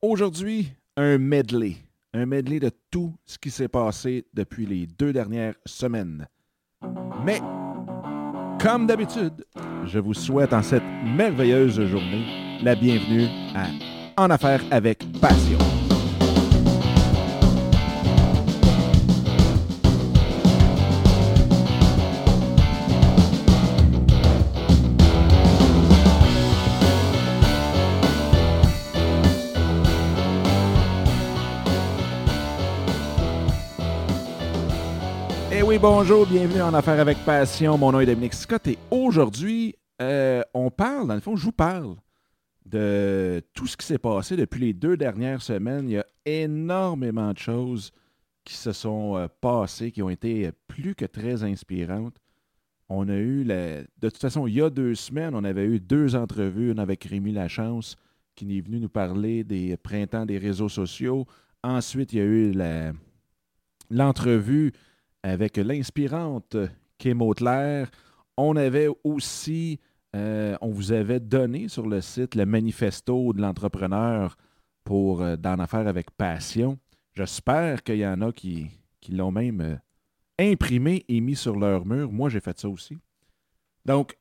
Aujourd'hui, un medley. Un medley de tout ce qui s'est passé depuis les deux dernières semaines. Mais, comme d'habitude, je vous souhaite en cette merveilleuse journée la bienvenue à En Affaires avec Passion. Bonjour, bienvenue en Affaires avec Passion. Mon nom est Dominique Scott et aujourd'hui, euh, on parle, dans le fond, je vous parle de tout ce qui s'est passé depuis les deux dernières semaines. Il y a énormément de choses qui se sont euh, passées, qui ont été plus que très inspirantes. On a eu, la... de toute façon, il y a deux semaines, on avait eu deux entrevues, une avec Rémi Lachance, qui est venu nous parler des printemps des réseaux sociaux. Ensuite, il y a eu l'entrevue avec l'inspirante Kim Autler. On avait aussi, euh, on vous avait donné sur le site le manifesto de l'entrepreneur pour euh, d'en affaire avec passion. J'espère qu'il y en a qui, qui l'ont même euh, imprimé et mis sur leur mur. Moi, j'ai fait ça aussi. Donc,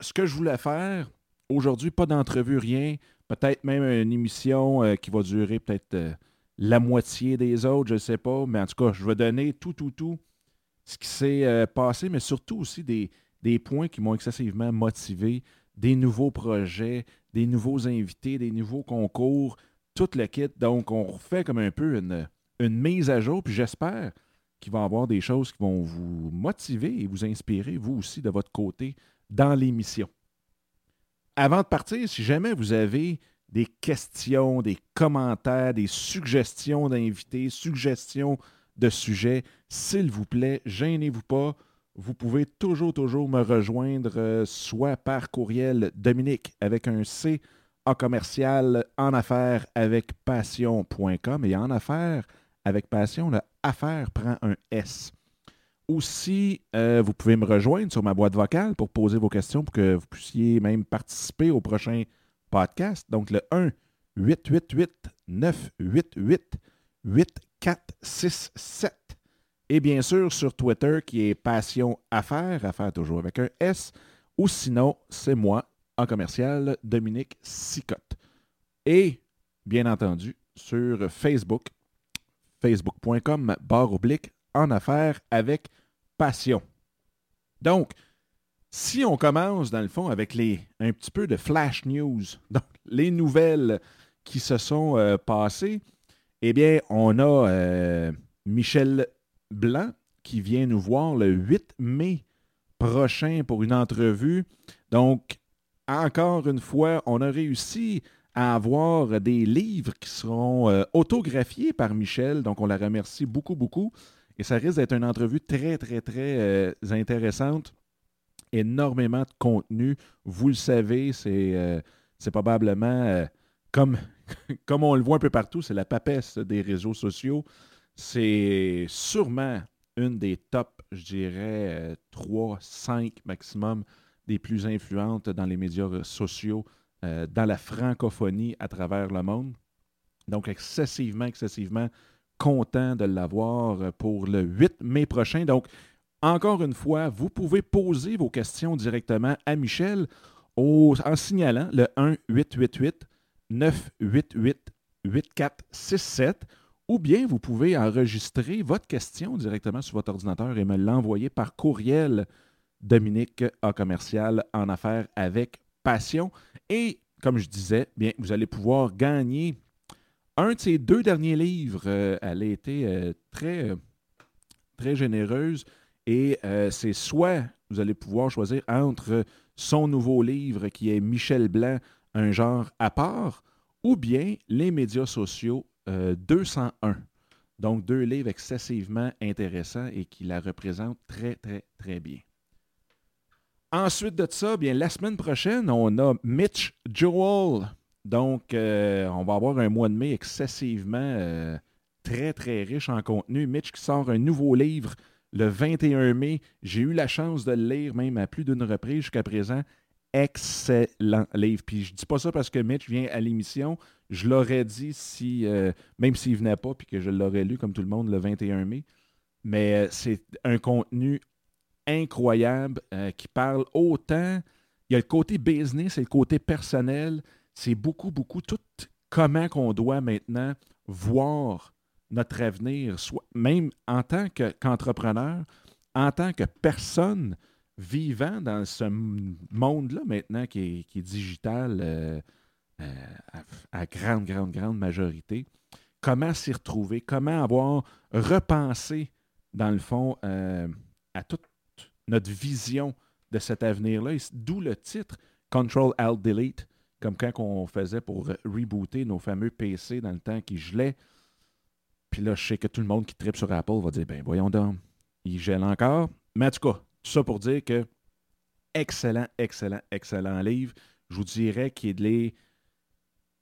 ce que je voulais faire, aujourd'hui, pas d'entrevue, rien. Peut-être même une émission qui va durer peut-être la moitié des autres, je ne sais pas. Mais en tout cas, je vais donner tout, tout, tout ce qui s'est euh, passé, mais surtout aussi des, points qui m'ont excessivement motivé, des nouveaux projets, des nouveaux invités, des nouveaux concours, tout le kit. Donc, on refait comme un peu une, une mise à jour, puis j'espère qu'il va y avoir des choses qui vont vous motiver et vous inspirer, vous aussi, de votre côté, dans l'émission. Avant de partir, si jamais vous avez des questions, des commentaires, des suggestions d'invités, suggestions de sujets, s'il vous plaît, gênez-vous pas. Vous pouvez toujours, toujours me rejoindre, euh, soit par courriel Dominique avec un C en commercial en affaires avec passion.com et en affaires avec passion, le affaire prend un S. Aussi, euh, vous pouvez me rejoindre sur ma boîte vocale pour poser vos questions pour que vous puissiez même participer au prochain podcast. Donc le 1 888 988 8467. Et bien sûr, sur Twitter, qui est Passion Affaires, Affaires toujours avec un S, ou sinon, c'est moi, en commercial, Dominique Sicotte. Et, bien entendu, sur Facebook, facebook.com, barre oblique, en affaires avec passion. Donc, si on commence, dans le fond, avec les, un petit peu de flash news, donc les nouvelles qui se sont euh, passées, eh bien, on a euh, Michel Blanc qui vient nous voir le 8 mai prochain pour une entrevue. Donc, encore une fois, on a réussi à avoir des livres qui seront euh, autographiés par Michel. Donc, on la remercie beaucoup, beaucoup. Et ça risque d'être une entrevue très, très, très euh, intéressante. Énormément de contenu. Vous le savez, c'est probablement comme comme on le voit un peu partout, c'est la papesse des réseaux sociaux. C'est sûrement une des top, je dirais, 3, 5 maximum des plus influentes dans les médias sociaux, euh, dans la francophonie à travers le monde. Donc, excessivement, excessivement content de l'avoir pour le 8 mai prochain. Donc, encore une fois, vous pouvez poser vos questions directement à Michel en signalant le 1 888 988-8467 ou bien vous pouvez enregistrer votre question directement sur votre ordinateur et me l'envoyer par courriel Dominique A commercial en affaires avec passion. Et comme je disais, bien, vous allez pouvoir gagner un de ces deux derniers livres. Euh, elle a été euh, très, très généreuse et euh, c'est soit vous allez pouvoir choisir entre son nouveau livre qui est Michel Blanc, un genre à part, ou bien les médias sociaux 201. Euh, Donc, deux livres excessivement intéressants et qui la représentent très, très, très bien. Ensuite de ça, bien, la semaine prochaine, on a Mitch Joel. Donc, euh, on va avoir un mois de mai excessivement euh, très, très riche en contenu. Mitch qui sort un nouveau livre le 21 mai. J'ai eu la chance de le lire même à plus d'une reprise jusqu'à présent excellent livre. Puis je dis pas ça parce que Mitch vient à l'émission. Je l'aurais dit si, euh, même s'il venait pas, puis que je l'aurais lu comme tout le monde le 21 mai. Mais euh, c'est un contenu incroyable euh, qui parle autant. Il y a le côté business et le côté personnel. C'est beaucoup, beaucoup tout comment qu'on doit maintenant voir notre avenir, soit, même en tant qu'entrepreneur, en tant que personne vivant dans ce monde-là maintenant qui est, digital euh, euh, à, grande, grande, grande majorité, comment s'y retrouver, comment avoir repensé, dans le fond, euh, à toute notre vision de cet avenir-là, d'où le titre Control Alt Delete, comme quand on faisait pour rebooter nos fameux PC dans le temps qui gelaient. Puis là, je sais que tout le monde qui tripe sur Apple va dire ben voyons donc, il gèle encore. Mais en tout cas, ça pour dire que excellent, excellent, excellent livre. Je vous dirais qu'il est.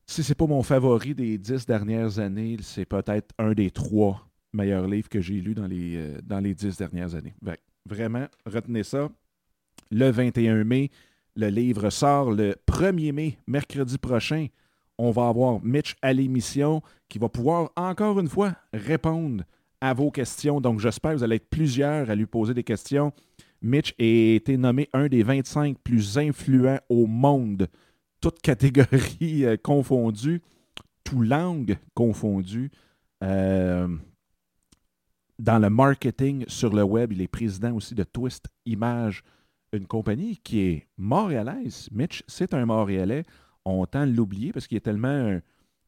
Si c'est pas mon favori des dix dernières années, c'est peut-être un des trois meilleurs livres que j'ai lus dans les, euh, dans les dix dernières années. vraiment, retenez ça. Le 21 mai, le livre sort le 1er mai, mercredi prochain. On va avoir Mitch à l'émission qui va pouvoir encore une fois répondre à vos questions. Donc, j'espère que vous allez être plusieurs à lui poser des questions. Mitch a été nommé un des 25 plus influents au monde, toutes catégories euh, confondues, toutes langues confondues. Euh, dans le marketing sur le web, il est président aussi de Twist Image, une compagnie qui est montréalaise. Mitch, c'est un Montréalais. On tend de l'oublier parce qu'il est tellement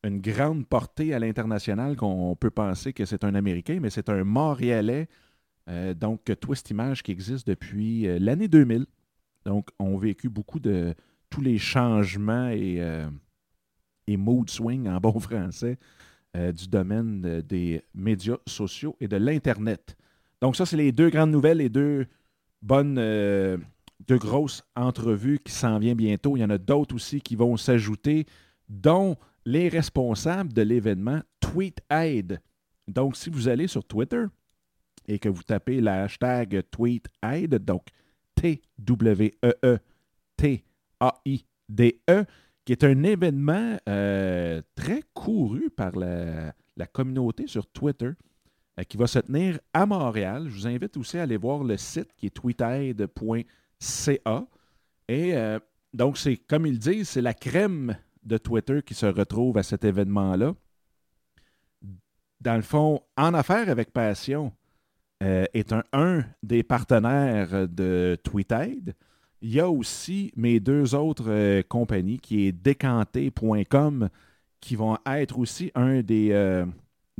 une grande portée à l'international qu'on peut penser que c'est un Américain, mais c'est un Montréalais donc, Twist Image qui existe depuis euh, l'année 2000. Donc, on a vécu beaucoup de tous les changements et, euh, et mood swing en bon français du domaine des médias sociaux et de l'Internet. Donc, ça, c'est les deux grandes nouvelles, les deux bonnes, deux grosses entrevues qui s'en viennent bientôt. Il y en a d'autres aussi qui vont s'ajouter, dont les responsables de l'événement TweetAid. Donc, si vous allez sur Twitter, et que vous tapez le hashtag TweetAid, donc T-W-E-E-T-A-I-D-E, qui est un événement euh, très couru par la, communauté sur Twitter euh, qui va se tenir à Montréal. Je vous invite aussi à aller voir le site qui est tweetaid.ca. Et euh, donc, c'est comme ils disent, c'est la crème de Twitter qui se retrouve à cet événement-là. Dans le fond, en affaires avec passion, euh, est un, des partenaires de TweetAid. Il y a aussi mes deux autres euh, compagnies qui est décanté.com qui vont être aussi un des, euh,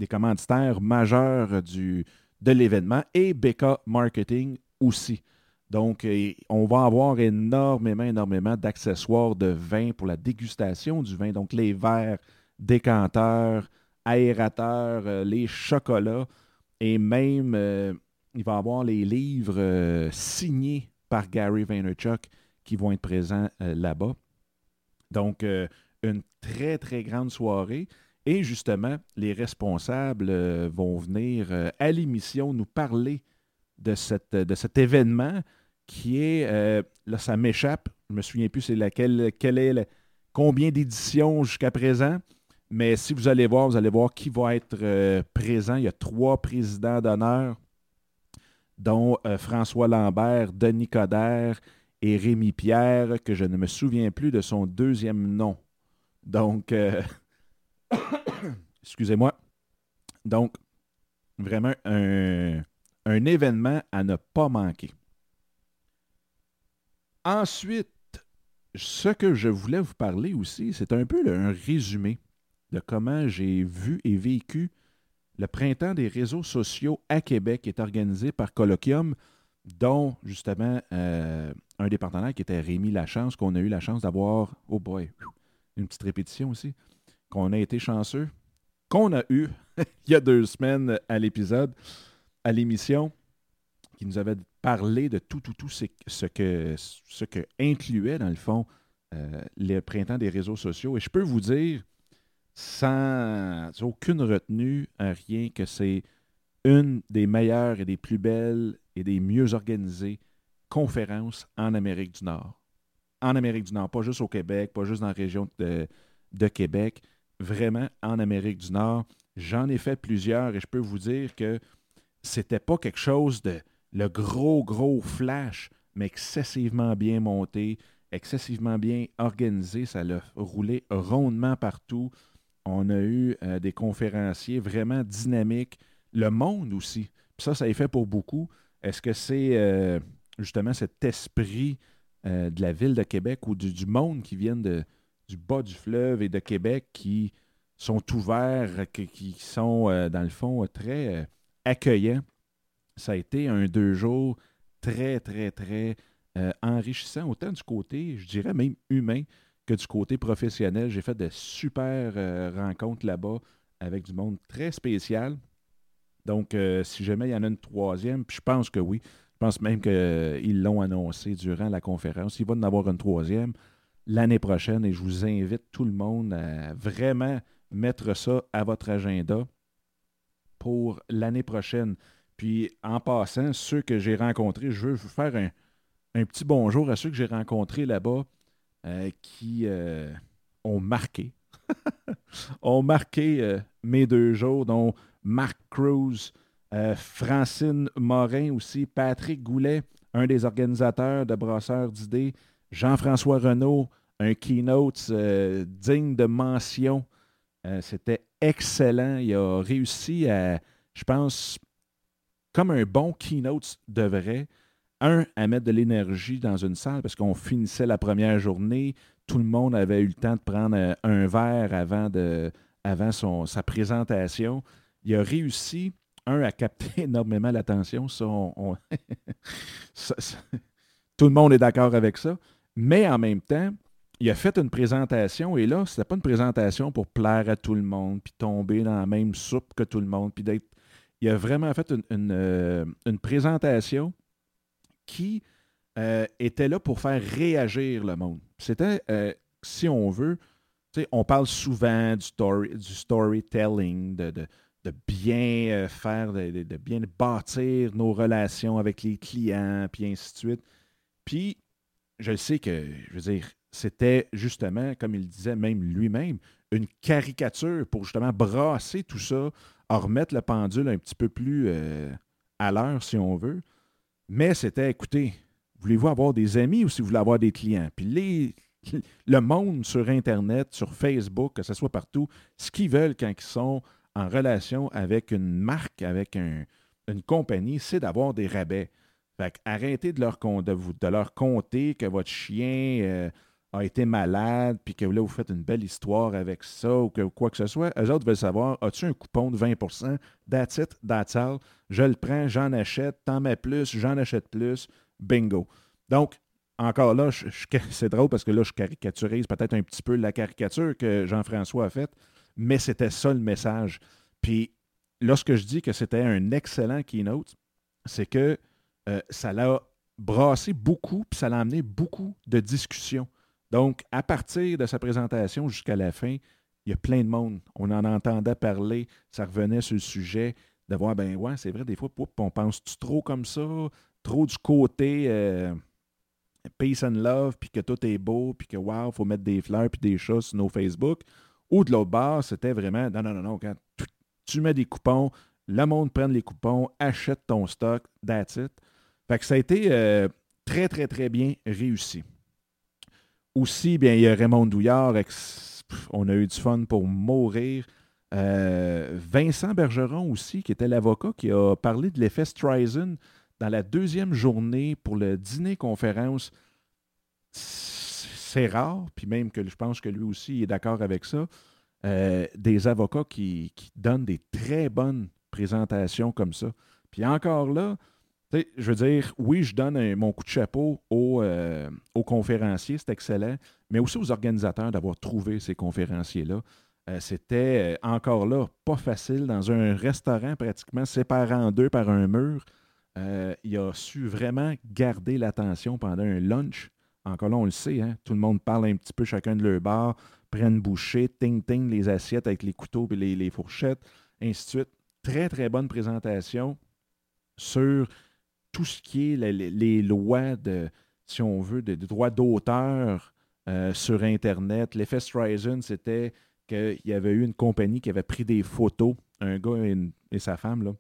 commanditaires majeurs de l'événement et BK Marketing aussi. Donc, on va avoir énormément, énormément d'accessoires de vin pour la dégustation du vin. Donc, les verres, décanteurs, aérateurs, les chocolats. Et même, euh, il va y avoir les livres euh, signés par Gary Vaynerchuk qui vont être présents euh, là-bas. Donc, une très, très grande soirée. Et justement, les responsables vont venir à l'émission nous parler de, cette, de cet événement qui est, là, ça m'échappe, je ne me souviens plus c'est laquelle, quelle est combien d'éditions jusqu'à présent, mais si vous allez voir, vous allez voir qui va être euh, présent. Il y a trois présidents d'honneur, dont euh, François Lambert, Denis Coderre et Rémi Pierre, que je ne me souviens plus de son deuxième nom. Donc, euh, excusez-moi. Donc, vraiment un, un événement à ne pas manquer. Ensuite, ce que je voulais vous parler aussi, c'est un peu un résumé de comment j'ai vu et vécu le printemps des réseaux sociaux à Québec, qui est organisé par Colloquium, dont justement euh, un des partenaires qui était Rémi Lachance, qu'on a eu la chance d'avoir, oh boy, une petite répétition aussi, qu'on a été chanceux, qu'on a eu il y a deux semaines à l'épisode, à l'émission, qui nous avait parlé de tout, tout, tout ce que, ce que incluait, dans le fond, euh, le printemps des réseaux sociaux. Et je peux vous dire, sans aucune retenue, rien que c'est une des meilleures et des plus belles et des mieux organisées conférences en Amérique du Nord. en Amérique du Nord, pas juste au Québec, pas juste dans la région de, Québec, vraiment en Amérique du Nord. J'en ai fait plusieurs et je peux vous dire que c'était pas quelque chose de le gros, gros flash, mais excessivement bien monté, excessivement bien organisé. Ça l'a roulé rondement partout. On a eu euh, des conférenciers vraiment dynamiques. Le monde aussi. Puis ça, ça est fait pour beaucoup. Est-ce que c'est euh, justement cet esprit euh, de la ville de Québec ou du, monde qui vient de, du bas du fleuve et de Québec qui sont ouverts, qui, sont, dans le fond, très accueillants? Ça a été un deux jours très, très, très enrichissant, autant du côté, je dirais même humain, du côté professionnel. J'ai fait de super euh, rencontres là-bas avec du monde très spécial. Donc, euh, si jamais il y en a une troisième, puis je pense que oui, je pense même qu'ils l'ont annoncé durant la conférence, il va en avoir une troisième l'année prochaine et je vous invite tout le monde à vraiment mettre ça à votre agenda pour l'année prochaine. Puis en passant, ceux que j'ai rencontrés, je veux vous faire un petit bonjour à ceux que j'ai rencontrés là-bas. Euh, qui euh, ont marqué, ont marqué euh, mes deux jours, dont Marc Cruz, Francine Morin aussi, Patrick Goulet, un des organisateurs de Brasseurs d'idées, Jean-François Renault, un keynote digne de mention. C'était excellent. Il a réussi à, je pense, comme un bon keynote devrait, un, à mettre de l'énergie dans une salle parce qu'on finissait la première journée, tout le monde avait eu le temps de prendre euh, un verre avant, de, avant son, sa présentation. Il a réussi, un, à capter énormément l'attention. tout le monde est d'accord avec ça. Mais en même temps, il a fait une présentation et là, ce n'était pas une présentation pour plaire à tout le monde, puis tomber dans la même soupe que tout le monde, puis d'être. Il a vraiment fait une, une euh, présentation qui euh, était là pour faire réagir le monde. C'était, euh, si on veut, on parle souvent du, story, du storytelling, de, bien euh, faire, de, bien bâtir nos relations avec les clients, puis ainsi de suite. Puis, je sais que, je veux dire, c'était justement, comme il disait même lui-même, une caricature pour justement brasser tout ça, remettre le pendule un petit peu plus à l'heure, si on veut. Mais c'était, écoutez, voulez-vous avoir des amis ou si vous voulez avoir des clients? Puis le monde sur Internet, sur Facebook, que ce soit partout, ce qu'ils veulent quand ils sont en relation avec une marque, avec une compagnie, c'est d'avoir des rabais. Fait arrêtez de leur compter que votre chien euh, a été malade, puis que là, vous faites une belle histoire avec ça, ou que quoi que ce soit. Eux autres veulent savoir, as-tu un coupon de 20% That's it, that's all. Je le prends, j'en achète, t'en mets plus, j'en achète plus, bingo. Donc, encore là, c'est drôle parce que là, je caricaturise peut-être un petit peu la caricature que Jean-François a faite, mais c'était ça le message. Puis, lorsque je dis que c'était un excellent keynote, c'est que euh, ça l'a brassé beaucoup, puis ça l'a amené beaucoup de discussions. Donc, à partir de sa présentation jusqu'à la fin, il y a plein de monde. On en entendait parler, ça revenait sur le sujet, de voir, ben ouais, c'est vrai, des fois, on pense trop comme ça, trop du côté euh, peace and love, puis que tout est beau, puis que wow, il faut mettre des fleurs puis des chats sur nos Facebook. Ou de l'autre bord, c'était vraiment, non, non, non, non, quand tu, mets des coupons, le monde prend les coupons, achète ton stock, that's it. Fait que ça a été euh, très, très, très bien réussi. Aussi, bien, il y a Raymond Douillard. On a eu du fun pour mourir. Euh, Vincent Bergeron aussi, qui était l'avocat, qui a parlé de l'effet Streisand dans la deuxième journée pour le dîner-conférence. C'est rare, puis même que je pense que lui aussi est d'accord avec ça. Euh, des avocats qui, qui, donnent des très bonnes présentations comme ça. Puis encore là, je veux dire, oui, je donne mon coup de chapeau euh, aux, conférenciers, c'est excellent, mais aussi aux organisateurs d'avoir trouvé ces conférenciers-là. Euh, c'était euh, encore là pas facile dans un restaurant pratiquement séparé en deux par un mur. il a su vraiment garder l'attention pendant un lunch. Encore là, on le sait, hein, tout le monde parle un petit peu chacun de leur bar, prennent boucher, ting-ting les assiettes avec les couteaux et les, les fourchettes, ainsi de suite. Très, très bonne présentation sur tout ce qui est les, lois de si on veut, des, droits d'auteur euh, sur Internet. L'effet Streisand, c'était qu'il y avait eu une compagnie qui avait pris des photos, un gars et, sa femme, là,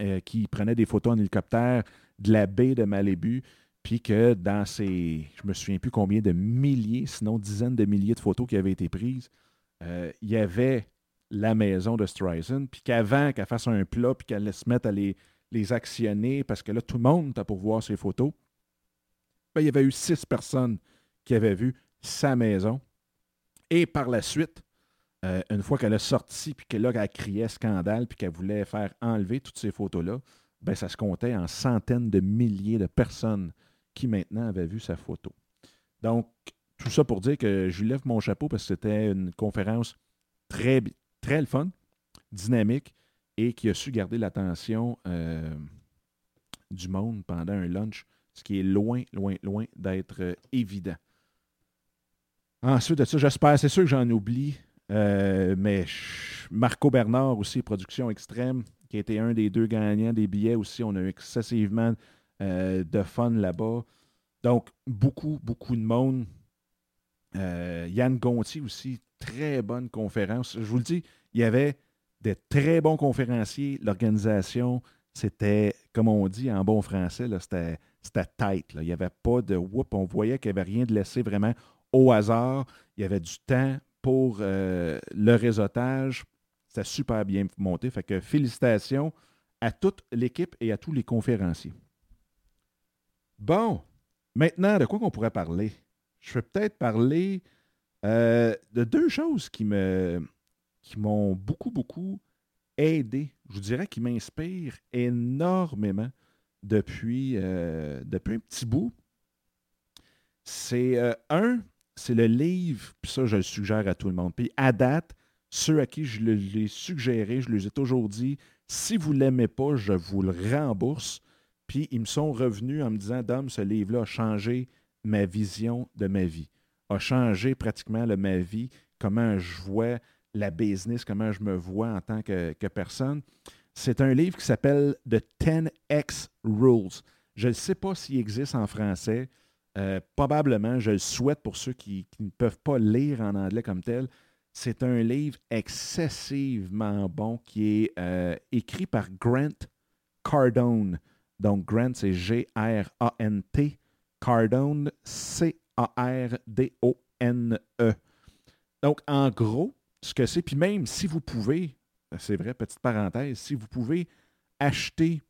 euh, qui prenaient des photos en hélicoptère de la baie de Malibu, puis que dans ces, je me souviens plus combien de milliers, sinon dizaines de milliers de photos qui avaient été prises, euh, il y avait la maison de Streisand, puis qu'avant qu'elle fasse un plat, puis qu'elle se mette à les, les actionner, parce que là, tout le monde a pour voir ses photos, ben, il y avait eu six personnes qui avaient vu sa maison. Et par la suite, euh, une fois qu'elle a sorti, puis que là, elle criait scandale, puis qu'elle voulait faire enlever toutes ces photos-là, ben, ça se comptait en centaines de milliers de personnes qui maintenant avaient vu sa photo. Donc, tout ça pour dire que je lui lève mon chapeau parce que c'était une conférence très, très fun, dynamique et qui a su garder l'attention euh, du monde pendant un lunch, ce qui est loin, loin, loin d'être euh, évident. Ensuite de ça, j'espère, c'est sûr que j'en oublie, euh, mais Marco Bernard aussi, Production Extrême, qui a été un des deux gagnants des billets aussi. On a eu excessivement de fun là-bas. Donc, beaucoup, beaucoup de monde. Yann Gontier aussi, très bonne conférence. Je vous le dis, il y avait des très bons conférenciers. L'organisation, c'était, comme on dit en bon français, c'était, tête. Il n'y avait pas de whoop. On voyait qu'il n'y avait rien de laissé vraiment au hasard. Il y avait du temps pour euh, le réseautage. C'était super bien monté. Fait que félicitations à toute l'équipe et à tous les conférenciers. Bon, maintenant, de quoi qu'on pourrait parler? Je vais peut-être parler euh, de deux choses qui me, qui m'ont beaucoup, beaucoup aidé. Je vous dirais qui m'inspirent énormément depuis, euh, depuis un petit bout. C'est euh, un, c'est le livre, puis ça, je le suggère à tout le monde. Puis à date, ceux à qui je l'ai suggéré, je les ai toujours dit, si vous ne l'aimez pas, je vous le rembourse. Puis ils me sont revenus en me disant, Dom, ce livre-là a changé ma vision de ma vie, a changé pratiquement ma vie, comment je vois la business, comment je me vois en tant que, personne. C'est un livre qui s'appelle The 10X Rules. Je ne sais pas s'il existe en français. Euh, probablement, je le souhaite pour ceux qui, ne peuvent pas lire en anglais comme tel. C'est un livre excessivement bon qui est euh, écrit par Grant Cardone. Donc, Grant, c'est G-R-A-N-T. Cardone, C-A-R-D-O-N-E. Donc, en gros, ce que c'est. Puis même si vous pouvez, c'est vrai, petite parenthèse, si vous pouvez acheter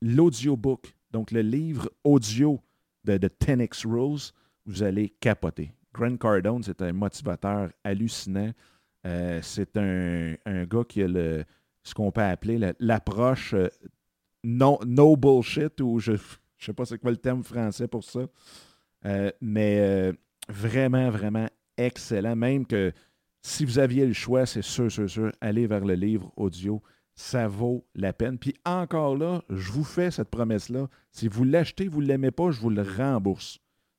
l'audiobook, donc le livre audio de, de 10X Rules, vous allez capoter. Grant Cardone, c'est un motivateur hallucinant. Euh, c'est un, gars qui a le, ce qu'on peut appeler l'approche euh, no, no, bullshit, ou je ne sais pas c'est quoi le terme français pour ça. Euh, mais vraiment, vraiment excellent. Même que si vous aviez le choix, c'est sûr, sûr, sûr, allez vers le livre audio. Ça vaut la peine. Puis encore là, je vous fais cette promesse-là. Si vous l'achetez, vous ne l'aimez pas, je vous le rembourse.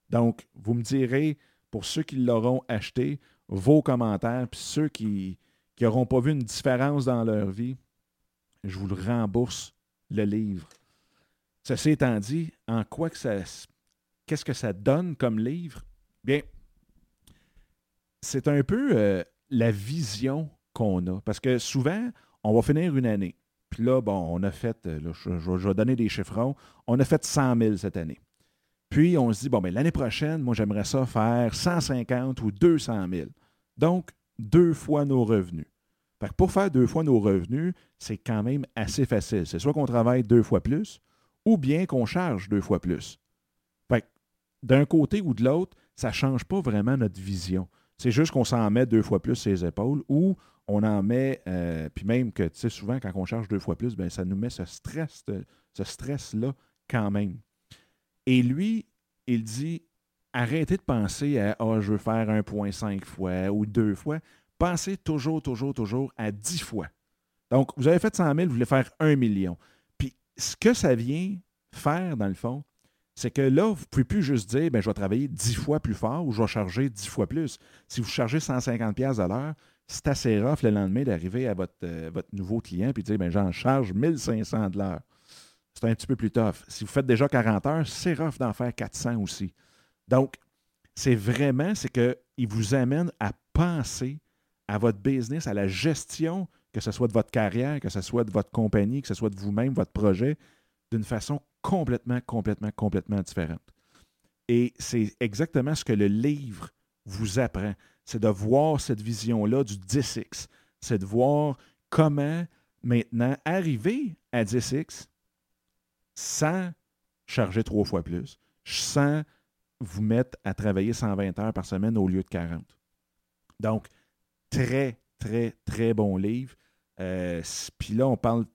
Donc, vous me direz, pour ceux qui l'auront acheté, vos commentaires. Puis ceux qui n'auront pas vu une différence dans leur vie, je vous le rembourse, le livre. Ceci étant dit, en quoi que ça. Qu'est-ce que ça donne comme livre? Bien, c'est un peu euh, la vision qu'on a. Parce que souvent, on va finir une année. Puis là, bon, on a fait, euh, je, vais donner des chiffrons, on a fait 100 000 cette année. Puis on se dit, bon, mais ben, l'année prochaine, moi, j'aimerais ça faire 150 ou 200 000. Donc, deux fois nos revenus. Que pour faire deux fois nos revenus, c'est quand même assez facile. C'est soit qu'on travaille deux fois plus, ou bien qu'on charge deux fois plus. D'un côté ou de l'autre, ça ne change pas vraiment notre vision. C'est juste qu'on s'en met deux fois plus ses épaules ou on en met, euh, puis même que, tu sais, souvent, quand on charge deux fois plus, ben, ça nous met ce stress, ce stress-là quand même. Et lui, il dit, arrêtez de penser à, ah, je veux faire 1,5 fois ou deux fois. Pensez toujours, toujours, toujours à 10 fois. Donc, vous avez fait 100 000, vous voulez faire 1 million. Puis, ce que ça vient faire, dans le fond, c'est que là, vous ne pouvez plus juste dire ben, je vais travailler 10 fois plus fort ou je vais charger 10 fois plus. Si vous chargez 150$ à l'heure, c'est assez rough le lendemain d'arriver à votre, euh, nouveau client et de dire ben, j'en charge 1500 de l'heure. c'est un petit peu plus tough. Si vous faites déjà 40 heures, c'est rough d'en faire 400 aussi. Donc, c'est vraiment, c'est qu'il vous amène à penser à votre business, à la gestion, que ce soit de votre carrière, que ce soit de votre compagnie, que ce soit de vous-même, votre projet, d'une façon complètement, complètement, complètement différente. Et c'est exactement ce que le livre vous apprend. C'est de voir cette vision-là du 10X. C'est de voir comment maintenant arriver à 10X sans charger trois fois plus, sans vous mettre à travailler 120 heures par semaine au lieu de 40. Donc, très, très, très bon livre. Euh, puis là, on parle,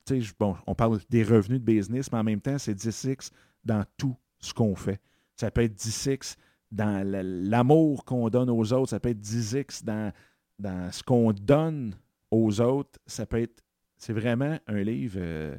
des revenus de business, mais en même temps, c'est 10X dans tout ce qu'on fait. Ça peut être 10X dans l'amour qu'on donne aux autres, ça peut être 10X dans, ce qu'on donne aux autres. Ça peut être. C'est vraiment un livre euh,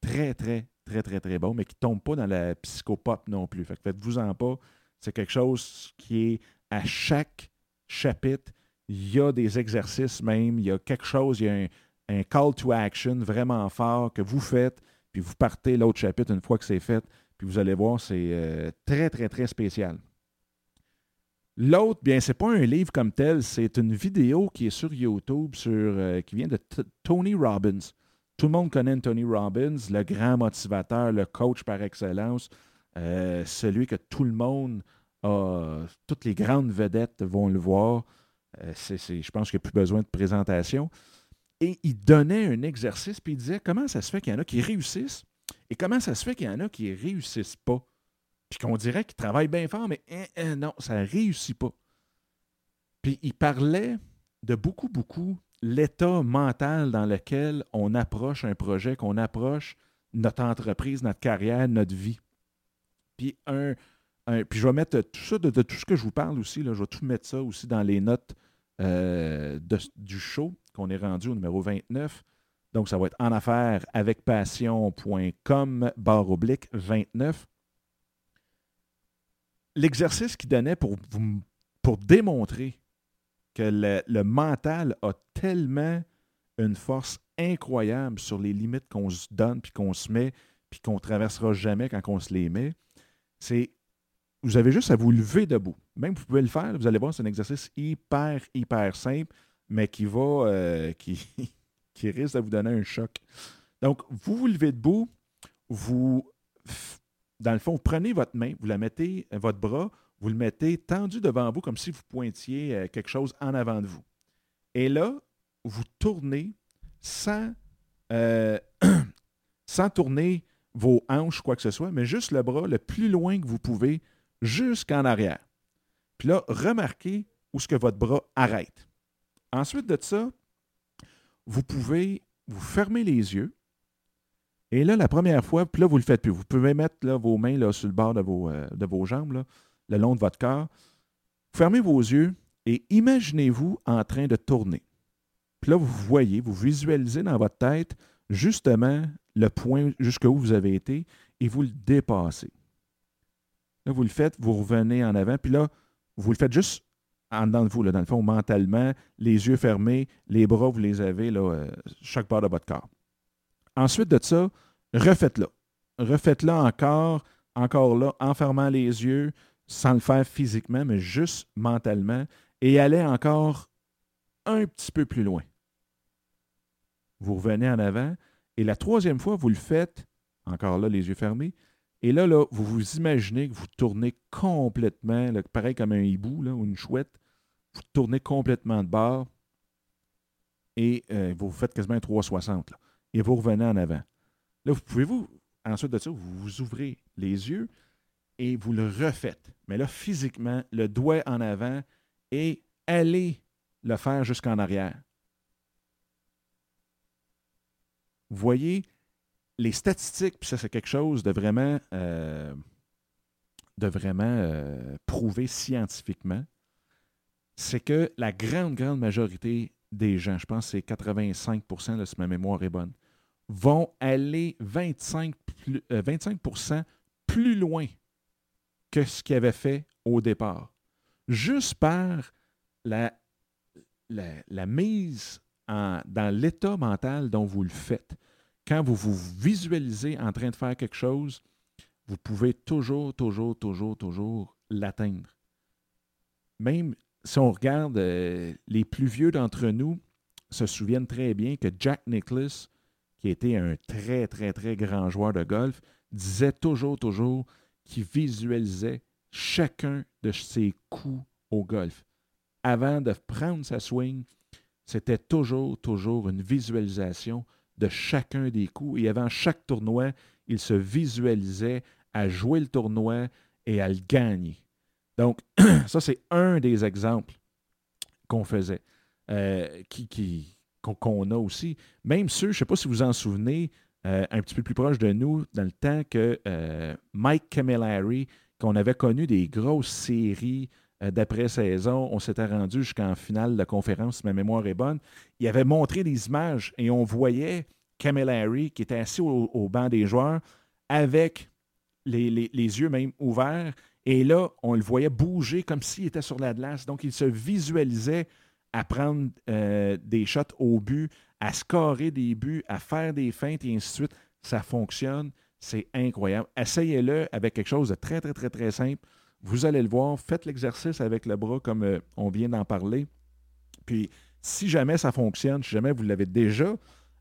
très, très, très, très, très bon, mais qui ne tombe pas dans la psychopop non plus. Faites-vous-en pas. C'est quelque chose qui est à chaque chapitre, il y a des exercices même, il y a quelque chose, il y a un, call to action vraiment fort que vous faites, puis vous partez l'autre chapitre une fois que c'est fait, puis vous allez voir, c'est euh, très, très, très spécial. L'autre, bien, c'est pas un livre comme tel, c'est une vidéo qui est sur YouTube, sur, euh, qui vient de Tony Robbins. Tout le monde connaît Tony Robbins, le grand motivateur, le coach par excellence, euh, celui que tout le monde a, toutes les grandes vedettes vont le voir. Je pense qu'il n'y a plus besoin de présentation. Et il donnait un exercice, puis il disait comment ça se fait qu'il y en a qui réussissent et comment ça se fait qu'il y en a qui ne réussissent pas? Puis qu'on dirait qu'ils travaillent bien fort, mais hein, hein, non, ça ne réussit pas. Puis il parlait de beaucoup, beaucoup l'état mental dans lequel on approche un projet, qu'on approche notre entreprise, notre carrière, notre vie. Puis un, puis je vais mettre tout ça, de, tout ce que je vous parle aussi, là, je vais tout mettre ça aussi dans les notes euh, du show qu'on est rendu au numéro 29. Donc, ça va être en affaires avec passion.com barre oblique 29. L'exercice qu'il donnait pour, pour démontrer que le, le, mental a tellement une force incroyable sur les limites qu'on se donne, puis qu'on se met, puis qu'on ne traversera jamais quand on se les met, c'est vous avez juste à vous lever debout. Même vous pouvez le faire, vous allez voir, c'est un exercice hyper, hyper simple, mais qui va, euh, qui, qui risque de vous donner un choc. Donc, vous vous levez debout, vous, dans le fond, vous prenez votre main, vous la mettez, euh, votre bras, vous le mettez tendu devant vous comme si vous pointiez euh, quelque chose en avant de vous. Et là, vous tournez sans, tourner vos hanches, quoi que ce soit, mais juste le bras le plus loin que vous pouvez jusqu'en arrière. Puis là, remarquez où ce que votre bras arrête. Ensuite de ça, vous pouvez vous fermer les yeux. Et là, la première fois, puis là, vous ne le faites plus. Vous pouvez mettre là, vos mains là, sur le bord de vos, euh, de vos jambes, là, le long de votre corps. Fermez vos yeux et imaginez-vous en train de tourner. Puis là, vous voyez, vous visualisez dans votre tête justement le point jusqu'où vous avez été et vous le dépassez. Là, vous le faites, vous revenez en avant, puis là, vous le faites juste en dedans de vous, là, dans le fond, mentalement, les yeux fermés, les bras, vous les avez, là, euh, chaque part de votre corps. Ensuite de ça, refaites-le. Refaites-le encore, encore là, en fermant les yeux, sans le faire physiquement, mais juste mentalement, et allez encore un petit peu plus loin. Vous revenez en avant, et la troisième fois, vous le faites, encore là, les yeux fermés, et là, vous vous imaginez que vous tournez complètement, pareil comme un hibou là, ou une chouette, vous tournez complètement de bord et euh, vous faites quasiment un 360. et vous revenez en avant. Là, vous pouvez-vous, ensuite de ça, vous, vous ouvrez les yeux et vous le refaites. Mais là, physiquement, le doigt en avant et allez le faire jusqu'en arrière. Vous voyez, les statistiques, puis ça, c'est quelque chose de vraiment, euh, euh, scientifiquement, c'est que la grande, grande majorité des gens, je pense que c'est 85% de si ma mémoire est bonne, vont aller 25, plus, 25 euh, plus loin que ce qu'ils avaient fait au départ. Juste par la, mise dans l'état mental dont vous le faites quand vous vous visualisez en train de faire quelque chose, vous pouvez toujours, toujours, toujours, toujours l'atteindre. Même si on regarde euh, les plus vieux d'entre nous, se souviennent très bien que Jack Nicklaus, qui était un très, très, très grand joueur de golf, disait toujours, toujours qu'il visualisait chacun de ses coups au golf. Avant de prendre sa swing, c'était toujours, toujours une visualisation de chacun des coups. Et avant chaque tournoi, il se visualisait à jouer le tournoi et à le gagner. Donc, ça, c'est un des exemples qu'on faisait, euh, qui, qu'on, a aussi. Même ceux, je ne sais pas si vous en souvenez, euh, un petit peu plus proche de nous, dans le temps que euh, Mike Camillary, qu'on avait connu des grosses séries d'après-saison, on s'était rendu jusqu'en finale de conférence, si ma mémoire est bonne, il avait montré des images et on voyait Camillary qui était assis au, banc des joueurs avec les, yeux même ouverts. Et là, on le voyait bouger comme s'il était sur la glace. Donc, il se visualisait à prendre euh, des shots au but, à scorer des buts, à faire des feintes et ainsi de suite. Ça fonctionne. C'est incroyable. Essayez-le avec quelque chose de très, très, très, très simple. Vous allez le voir. Faites l'exercice avec le bras comme euh, on vient d'en parler. Puis, si jamais ça fonctionne, si jamais vous l'avez déjà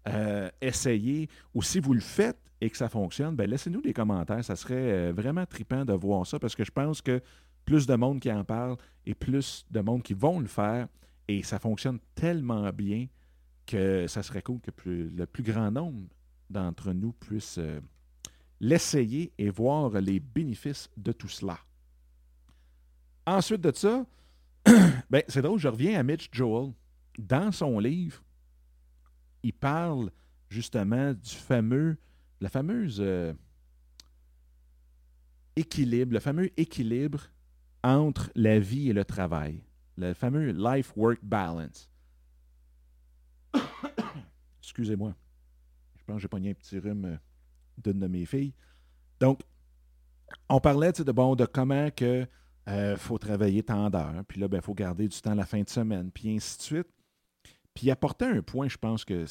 euh, essayé, ou si vous le faites et que ça fonctionne, ben laissez-nous des commentaires. Ça serait vraiment trippant de voir ça parce que je pense que plus de monde qui en parle et plus de monde qui vont le faire, et ça fonctionne tellement bien que ça serait cool que le plus grand nombre d'entre nous puisse euh, l'essayer et voir les bénéfices de tout cela. Ensuite de ça, ben, c'est drôle, je reviens à Mitch Joel. Dans son livre, il parle justement du fameux, la fameuse euh, équilibre, le fameux équilibre entre la vie et le travail le fameux life-work balance. Excusez-moi. Je pense que j'ai pogné un petit rhume euh, d'une de mes filles. Donc, on parlait de, bon, de comment que euh, faut travailler tant d'heures, puis là, il ben, faut garder du temps la fin de semaine, puis ainsi de suite. Puis apporter un point, je pense que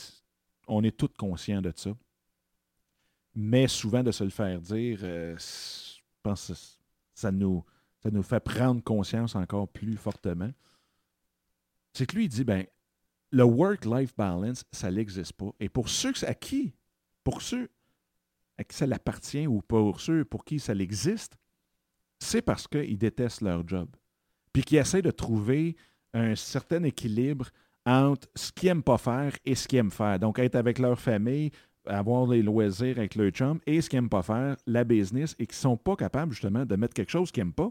on est tous conscients de ça. Mais souvent, de se le faire dire, euh, je pense que ça nous, fait prendre conscience encore plus fortement. C'est que lui, il dit, ben, le work-life balance, ça n'existe pas. Et pour ceux à qui, pour ceux à qui ça l'appartient ou pour ceux pour qui ça existe, c'est parce qu'ils détestent leur job. Puis qu'ils essaient de trouver un certain équilibre entre ce qu'ils n'aiment pas faire et ce qu'ils aiment faire. Donc, être avec leur famille, avoir les loisirs avec leur chum et ce qu'ils n'aiment pas faire, la business, et qui ne sont pas capables justement de mettre quelque chose qu'ils n'aiment pas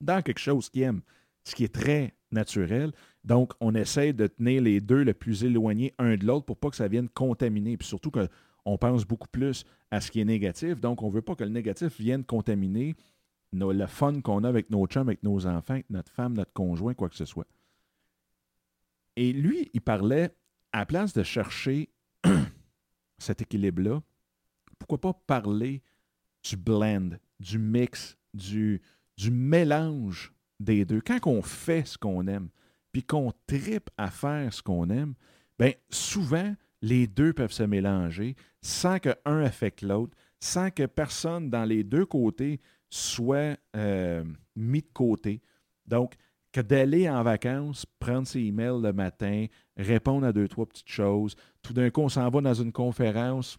dans quelque chose qu'ils aiment, ce qui est très naturel. Donc, on essaie de tenir les deux le plus éloignés un de l'autre pour pas que ça vienne contaminer. Puis surtout qu'on pense beaucoup plus à ce qui est négatif. Donc, on ne veut pas que le négatif vienne contaminer le fun qu'on a avec nos chums, avec nos enfants, notre femme, notre conjoint, quoi que ce soit. Et lui, il parlait, à la place de chercher cet équilibre-là, pourquoi pas parler du blend, du mix, du, du mélange des deux. Quand on fait ce qu'on aime, puis qu'on tripe à faire ce qu'on aime, bien souvent, les deux peuvent se mélanger sans qu'un affecte l'autre, sans que personne dans les deux côtés soit euh, mis de côté. Donc, que d'aller en vacances, prendre ses emails le matin, répondre à deux, trois petites choses. Tout d'un coup, on s'en va dans une conférence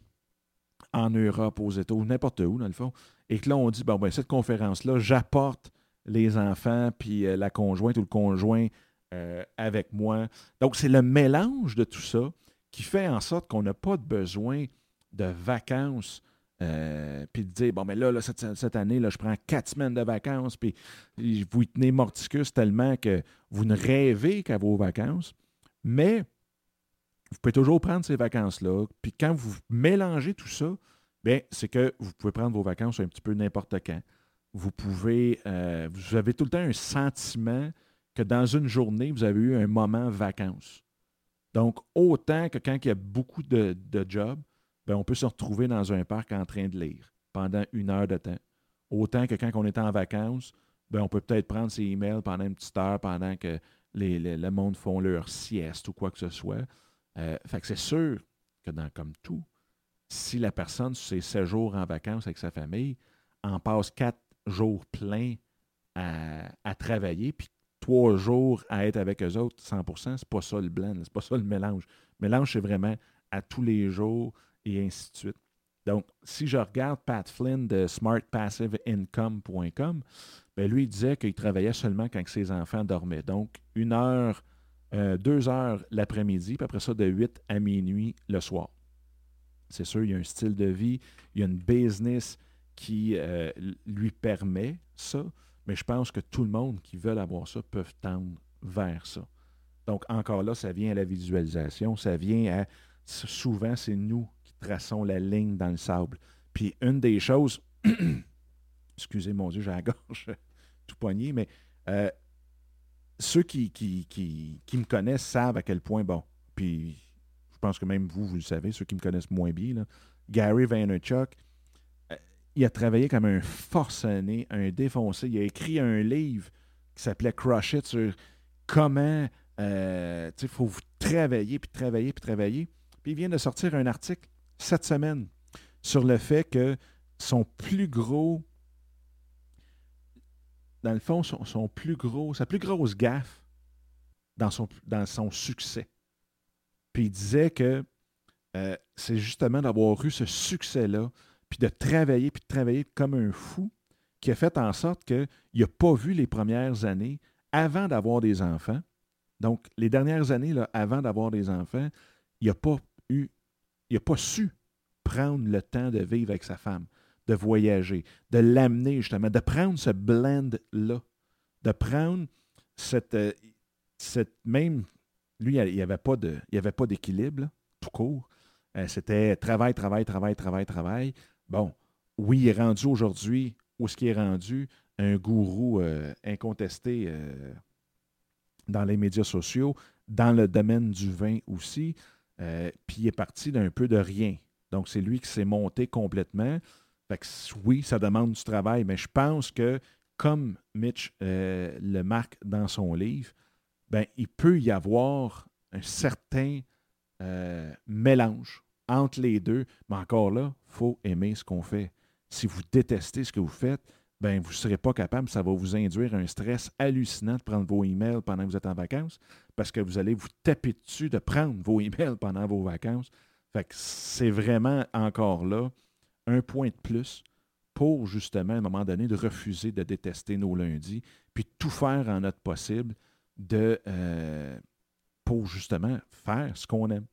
en Europe, aux États, n'importe où, dans le fond. Et que là, on dit, bon, ben, cette conférence-là, j'apporte les enfants, puis euh, la conjointe ou le conjoint euh, avec moi. Donc, c'est le mélange de tout ça qui fait en sorte qu'on n'a pas besoin de vacances. Euh, puis de dire, bon, mais là, cette, année, là, je prends quatre semaines de vacances, puis vous y tenez morticus tellement que vous ne rêvez qu'à vos vacances. Mais vous pouvez toujours prendre ces vacances-là. Puis quand vous mélangez tout ça, bien, c'est que vous pouvez prendre vos vacances un petit peu n'importe quand vous pouvez, euh, vous avez tout le temps un sentiment que dans une journée, vous avez eu un moment vacances. Donc, autant que quand il y a beaucoup de, de jobs, ben, on peut se retrouver dans un parc en train de lire pendant une heure de temps. Autant que quand on est en vacances, ben, on peut peut-être prendre ses emails pendant une petite heure pendant que les, le monde font leur sieste ou quoi que ce soit. Euh, c'est sûr que dans comme tout, si la personne, ses 7 jours en vacances avec sa famille, en passe quatre jours pleins à, travailler, puis trois jours à être avec eux autres, 100% c'est pas ça le blend, c'est pas ça le mélange. Le mélange, c'est vraiment à tous les jours et ainsi de suite. Donc, si je regarde Pat Flynn de smartpassiveincome.com, ben lui, il disait qu'il travaillait seulement quand ses enfants dormaient. Donc, une heure, euh, deux heures l'après-midi, puis après ça, de 8 à minuit le soir. C'est sûr, il y a un style de vie, il y a une business qui euh, lui permet ça, mais je pense que tout le monde qui veut avoir ça peut tendre vers ça. Donc, encore là, ça vient à la visualisation, ça vient à. Souvent, c'est nous traçons la ligne dans le sable. Puis, une des choses. excusez mon Dieu, j'ai la gorge tout poigné, mais euh, ceux qui, qui, qui, me connaissent savent à quel point, bon, puis je pense que même vous, vous le savez, ceux qui me connaissent moins bien, Gary Vaynerchuk, euh, il a travaillé comme un forcené, un défoncé. Il a écrit un livre qui s'appelait Crush It sur comment euh, il faut travailler, puis travailler, puis travailler. Puis il vient de sortir un article cette semaine sur le fait que son plus gros, dans le fond, son plus gros, sa plus grosse gaffe dans son, succès, puis il disait que euh, c'est justement d'avoir eu ce succès-là, puis de travailler, puis de travailler comme un fou, qui a fait en sorte qu'il n'a pas vu les premières années avant d'avoir des enfants. Donc, les dernières années, avant d'avoir des enfants, il n'a pas il n'a pas su prendre le temps de vivre avec sa femme, de voyager, de l'amener justement, de prendre ce blend-là, de prendre cette, euh, cette même lui, il n'y avait pas d'équilibre, tout court. Euh, c'était travail, travail, travail, travail, travail. Bon, oui, il est rendu aujourd'hui, où ce qui est rendu, un gourou euh, incontesté dans les médias sociaux, dans le domaine du vin aussi. Puis il est parti d'un peu de rien. Donc, c'est lui qui s'est monté complètement. Fait que, oui, ça demande du travail, mais je pense que, comme Mitch le marque dans son livre, ben, il peut y avoir un certain euh, mélange entre les deux. Mais encore là, il faut aimer ce qu'on fait. Si vous détestez ce que vous faites, ben, vous ne serez pas capable, ça va vous induire un stress hallucinant de prendre vos emails pendant que vous êtes en vacances, parce que vous allez vous taper dessus de prendre vos emails pendant vos vacances. Fait que c'est vraiment encore là un point de plus pour justement, à un moment donné, de refuser de détester nos lundis, puis tout faire en notre possible de euh, pour justement faire ce qu'on aime.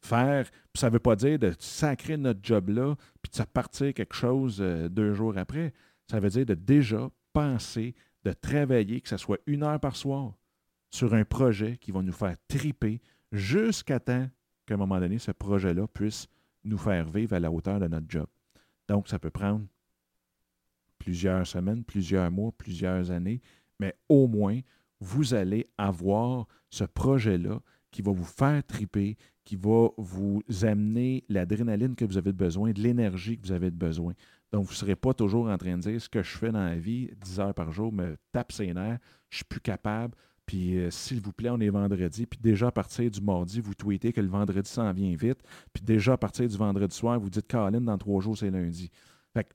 Faire, ça ne veut pas dire de sacrer notre job-là, puis de partir quelque chose euh, deux jours après. Ça veut dire de déjà penser, de travailler, que ce soit une heure par soir, sur un projet qui va nous faire triper jusqu'à temps qu'à un moment donné, ce projet-là puisse nous faire vivre à la hauteur de notre job. Donc, ça peut prendre plusieurs semaines, plusieurs mois, plusieurs années, mais au moins, vous allez avoir ce projet-là qui va vous faire triper, qui va vous amener l'adrénaline que vous avez besoin, de l'énergie que vous avez besoin. Donc, vous ne serez pas toujours en train de dire ce que je fais dans la vie, 10 heures par jour, me tape ses nerfs, je suis plus capable. Puis, euh, s'il vous plaît, on est vendredi. Puis, déjà à partir du mardi, vous tweetez que le vendredi s'en vient vite. Puis, déjà à partir du vendredi soir, vous dites Caroline, dans trois jours, c'est lundi. Fait que,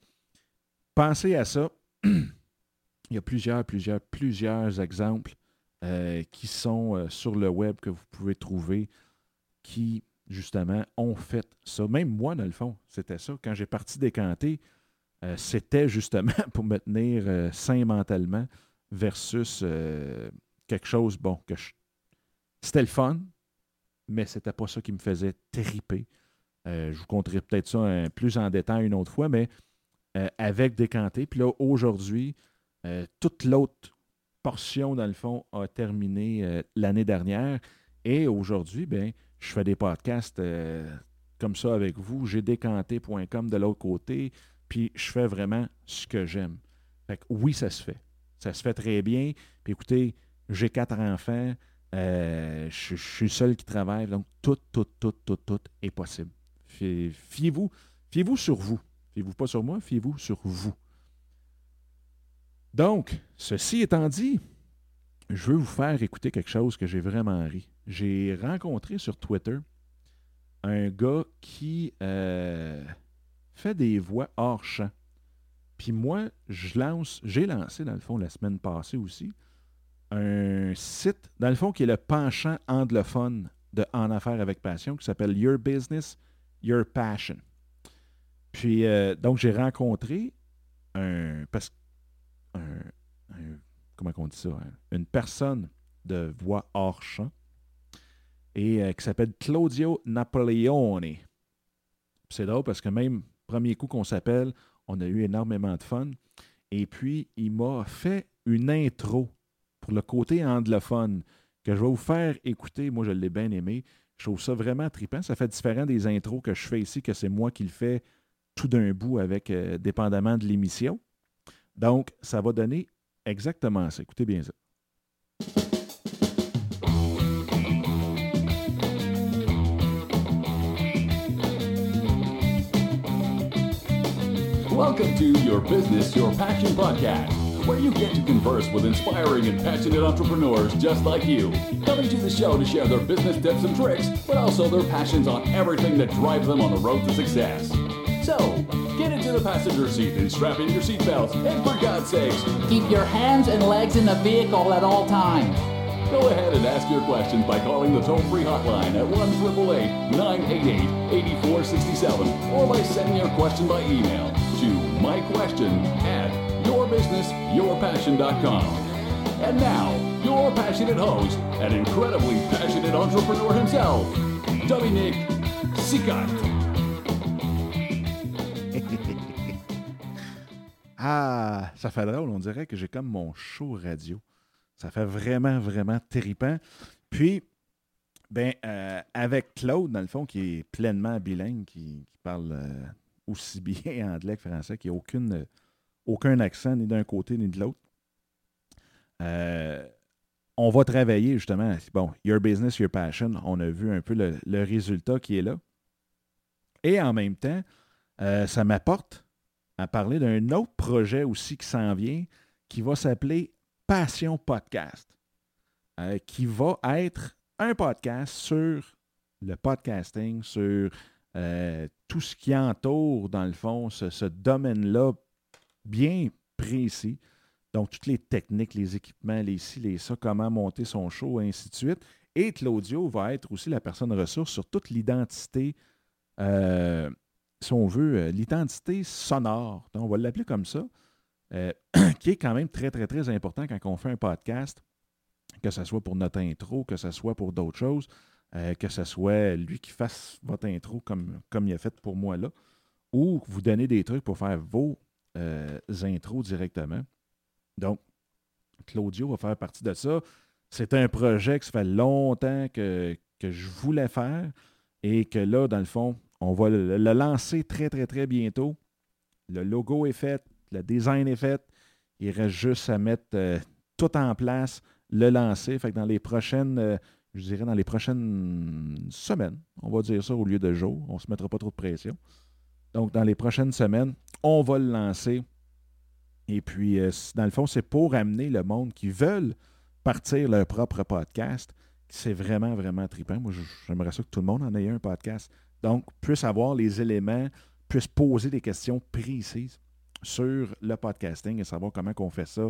pensez à ça. Il y a plusieurs, plusieurs, plusieurs exemples euh, qui sont euh, sur le web que vous pouvez trouver qui, justement, ont fait ça. Même moi, dans le fond, c'était ça. Quand j'ai parti décanter, euh, c'était justement pour me tenir sain mentalement versus quelque chose, bon, que c'était le fun, mais c'était pas ça qui me faisait triper. je vous conterai peut-être ça plus en détail une autre fois, mais avec décanter. Puis là, aujourd'hui, toute l'autre portion, dans le fond, a terminé euh, l'année dernière. Et aujourd'hui, ben, je fais des podcasts euh, comme ça avec vous. J'ai décanté.com de l'autre côté, puis je fais vraiment ce que j'aime. Fait que oui, ça se fait. Ça se fait très bien. Puis écoutez, j'ai quatre enfants. Euh, je, suis seul qui travaille. Donc, tout, tout, tout, tout, tout est possible. Fiez-vous. Fiez-vous sur vous. Fiez-vous pas sur moi, fiez-vous sur vous. Donc, ceci étant dit, je veux vous faire écouter quelque chose que j'ai vraiment ri. J'ai rencontré sur Twitter un gars qui euh, fait des voix hors champ. Puis moi, je lance, j'ai lancé dans le fond la semaine passée aussi un site, dans le fond, qui est le penchant anglophone de En Affaires avec Passion, qui s'appelle Your Business, Your Passion. Puis, euh, donc, j'ai rencontré un, parce, comment on dit ça, hein, une personne de voix hors champ et euh, qui s'appelle Claudio Napoleone. C'est drôle parce que même premier coup qu'on s'appelle, on a eu énormément de fun. Et puis, il m'a fait une intro pour le côté anglophone que je vais vous faire écouter. Moi, je l'ai bien aimé. Je trouve ça vraiment trippant. Ça fait différent des intros que je fais ici, que c'est moi qui le fais tout d'un bout avec, euh, dépendamment de l'émission. Donc, ça va donner exactement ça. Écoutez bien ça. Welcome to Your Business, Your Passion podcast, where you get to converse with inspiring and passionate entrepreneurs just like you. Coming to the show to share their business tips and tricks, but also their passions on everything that drives them on the road to success. So, get into the passenger seat and strap in your seatbelts, and for God's sakes, keep your hands and legs in the vehicle at all times. Go ahead and ask your questions by calling the toll-free hotline at 1-888-988-8467 or by sending your question by email to myquestion at yourbusinessyourpassion.com. And now, your passionate host and incredibly passionate entrepreneur himself, Dominic Sikat. ah, ça fait drôle, on dirait que j'ai comme mon show radio. Ça fait vraiment, vraiment terripant. Puis, ben, euh, avec Claude, dans le fond, qui est pleinement bilingue, qui, parle euh, aussi bien anglais que français, qui n'a aucune, aucun accent ni d'un côté ni de l'autre. Euh, on va travailler justement, bon, Your Business, Your Passion, on a vu un peu le, résultat qui est là. Et en même temps, ça m'apporte à parler d'un autre projet aussi qui s'en vient, qui va s'appeler Passion Podcast, euh, qui va être un podcast sur le podcasting, sur euh, tout ce qui entoure, dans le fond, ce, domaine-là bien précis. Donc, toutes les techniques, les équipements, les ci, les ça, comment monter son show, ainsi de suite. Et Claudio va être aussi la personne ressource sur toute l'identité, euh, si on veut, l'identité sonore. On va l'appeler comme ça. Euh, qui est quand même très, très, très important quand on fait un podcast, que ce soit pour notre intro, que ce soit pour d'autres choses, euh, que ce soit lui qui fasse votre intro comme, comme il a fait pour moi là, ou vous donner des trucs pour faire vos euh, intros directement. Donc, Claudio va faire partie de ça. C'est un projet que ça fait longtemps que, que je voulais faire et que là, dans le fond, on va le lancer très, très, très bientôt. Le logo est fait, le design est fait. Il reste juste à mettre euh, tout en place, le lancer. Fait que dans les prochaines, je dirais dans les prochaines semaines, on va dire ça au lieu de jours, on ne se mettra pas trop de pression. Donc, dans les prochaines semaines, on va le lancer. Et puis, euh, dans le fond, c'est pour amener le monde qui veulent partir leur propre podcast. C'est vraiment, vraiment trippant. Moi, j'aimerais ça que tout le monde en ait un podcast. Donc, puisse avoir les éléments, puisse poser des questions précises sur le podcasting et savoir comment on fait ça,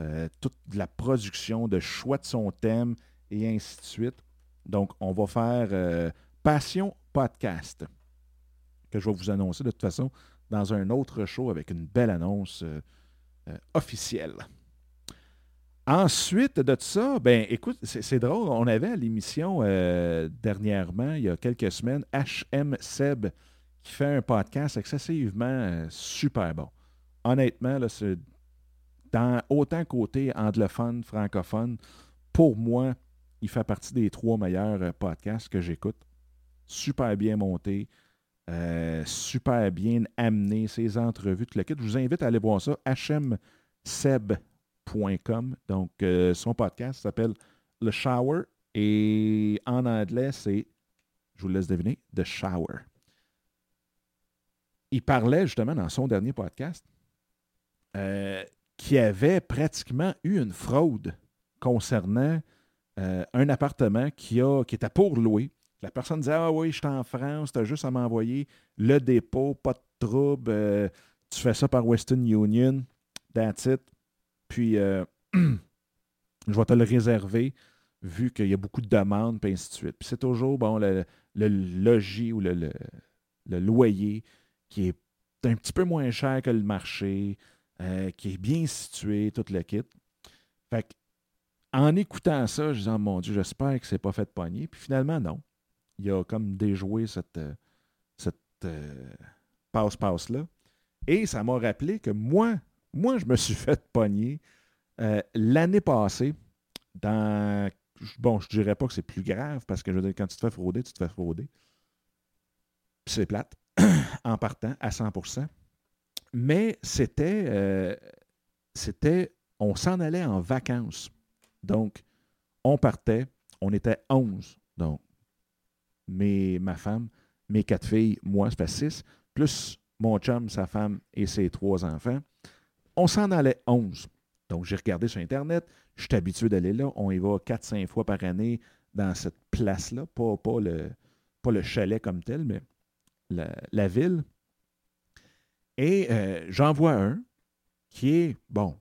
euh, toute la production, de choix de son thème et ainsi de suite. Donc, on va faire euh, Passion Podcast, que je vais vous annoncer de toute façon dans un autre show avec une belle annonce euh, officielle. Ensuite de ça, ben écoute, c'est drôle, on avait à l'émission dernièrement, il y a quelques semaines, HM Seb qui fait un podcast excessivement super bon honnêtement, là, dans autant côté anglophone, francophone, pour moi, il fait partie des trois meilleurs euh, podcasts que j'écoute. Super bien monté, euh, super bien amené, ses entrevues, tout le kit. Je vous invite à aller voir ça, hmseb.com. Donc, euh, son podcast s'appelle Le Shower et en anglais, c'est, je vous laisse deviner, The Shower. Il parlait justement dans son dernier podcast euh, qui avait pratiquement eu une fraude concernant euh, un appartement qui, a, qui était pour louer, La personne disait Ah oui, je suis en France, tu as juste à m'envoyer le dépôt, pas de trouble. euh, tu fais ça par Western Union. That's it. Puis, euh, je vais te le réserver vu qu'il y a beaucoup de demandes, puis ainsi de suite. Puis c'est toujours, bon, le, le logis ou le, le- loyer qui est un petit peu moins cher que le marché, qui est bien situé, tout le kit. Fait que, en écoutant ça, je disais, oh mon Dieu, j'espère que c'est pas fait de pogner. Puis finalement, non. Il a comme déjoué cette, euh, cette euh, passe-passe-là. Et ça m'a rappelé que moi, moi, je me suis fait pogner euh, l'année passée dans. Bon, je dirais pas que c'est plus grave parce que je veux dire, quand tu te fais frauder, tu te fais frauder. C'est plate en partant à 100%. Mais c'était. euh, c'était. On s'en allait en vacances. Donc, on partait. On était 11. Donc, mes, ma femme, mes quatre filles, moi, ça fait six, plus mon chum, sa femme et ses trois enfants. On s'en allait 11. Donc, j'ai regardé sur Internet. Je suis habitué d'aller là. On y va 4-5 fois par année dans cette place-là. Pas, le, chalet comme tel, mais la, ville. Et euh, j'en vois un qui est, bon,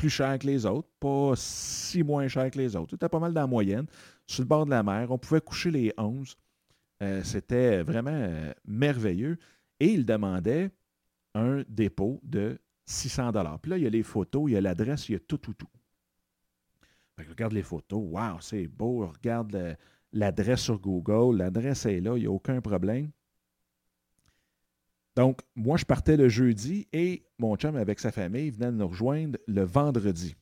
plus cher que les autres, pas si moins cher que les autres. C'était pas mal dans la moyenne. Sur le bord de la mer, on pouvait coucher les 11. Euh, C'était vraiment euh, merveilleux. Et il demandait un dépôt de 600 Puis là, il y a les photos, il y a l'adresse, il y a tout, tout, tout. Regarde les photos. Wow, c'est beau. Regarde l'adresse sur Google. L'adresse est là, il n'y a aucun problème. Donc, moi, je partais le jeudi et mon chum, avec sa famille, venait de nous rejoindre le vendredi.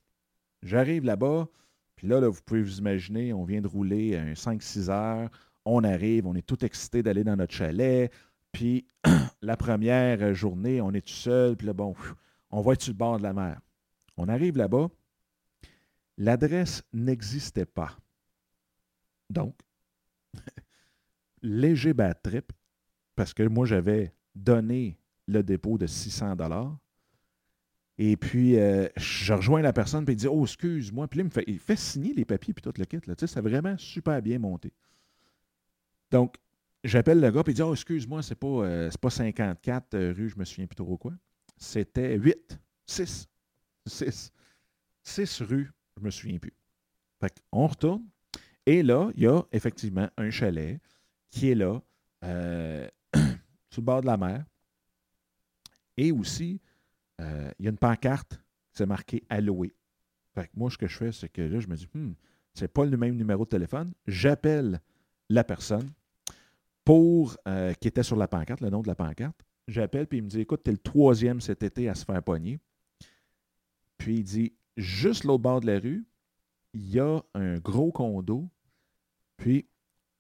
J'arrive là-bas, puis là, là, vous pouvez vous imaginer, on vient de rouler un 5-6 heures. On arrive, on est tout excité d'aller dans notre chalet. Puis la première journée, on est tout seul. Puis là, bon, on va être sur le bord de la mer. On arrive là-bas. L'adresse n'existait pas. Donc, léger bad trip, parce que moi, j'avais donné le dépôt de 600 dollars. Et puis, euh, je rejoins la personne, puis il dit Oh, excuse-moi. Puis là, il, me fait, il fait signer les papiers, puis tout le kit. Là. Tu sais, c'est vraiment super bien monté. Donc, j'appelle le gars, puis il dit Oh, excuse-moi, c'est pas, euh, pas 54 euh, rue, je me souviens plus trop quoi. C'était 8, 6, 6, 6 rues, je me souviens plus. Fait qu'on retourne, et là, il y a effectivement un chalet qui est là, euh, bord de la mer. Et aussi, euh, il y a une pancarte marquée à louer. Fait moi, ce que je fais, c'est que là, je me dis, hmm, c'est pas le même numéro de téléphone. J'appelle la personne pour euh, qui était sur la pancarte, le nom de la pancarte. J'appelle, puis il me dit, écoute, tu es le troisième cet été à se faire pogner. Puis il dit, juste l'autre bord de la rue, il y a un gros condo. Puis,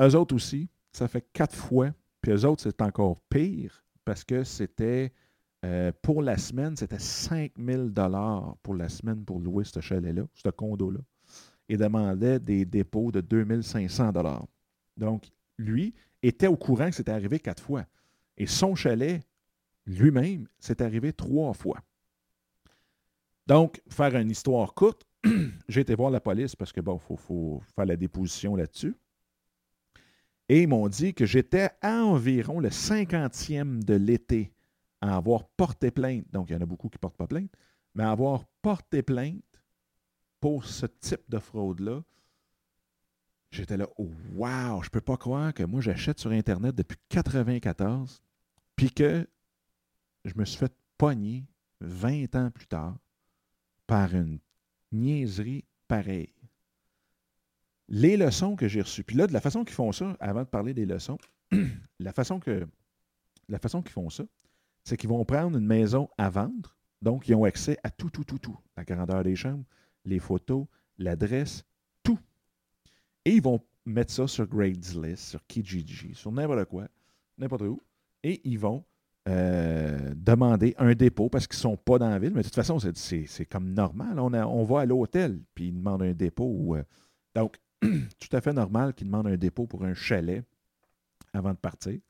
eux autres aussi, ça fait quatre fois. Puis eux autres, c'est encore pire parce que c'était euh, pour la semaine, c'était 5000 dollars pour la semaine pour louer ce chalet-là, ce condo-là. Et demandait des dépôts de 2500 dollars. Donc, lui était au courant que c'était arrivé quatre fois. Et son chalet, lui-même, c'est arrivé trois fois. Donc, faire une histoire courte, j'ai été voir la police parce que, bon, il faut, faut faire la déposition là-dessus. Et ils m'ont dit que j'étais à environ le 50e de l'été à avoir porté plainte. Donc, il y en a beaucoup qui ne portent pas plainte, mais à avoir porté plainte pour ce type de fraude-là. J'étais là, oh, wow, je peux pas croire que moi, j'achète sur Internet depuis 94, puis que je me suis fait pogner 20 ans plus tard par une niaiserie pareille. Les leçons que j'ai reçues, puis là, de la façon qu'ils font ça, avant de parler des leçons, la façon que la façon qu'ils font ça, c'est qu'ils vont prendre une maison à vendre, donc ils ont accès à tout, tout, tout, tout. La grandeur des chambres, les photos, l'adresse, tout. Et ils vont mettre ça sur Craigslist, sur Kijiji, sur n'importe quoi, n'importe où. Et ils vont euh, demander un dépôt parce qu'ils ne sont pas dans la ville. Mais de toute façon, c'est- comme normal. On, a- on va à l'hôtel, puis ils demandent un dépôt. euh, donc, tout à fait normal qu'ils demandent un dépôt pour un chalet avant de partir.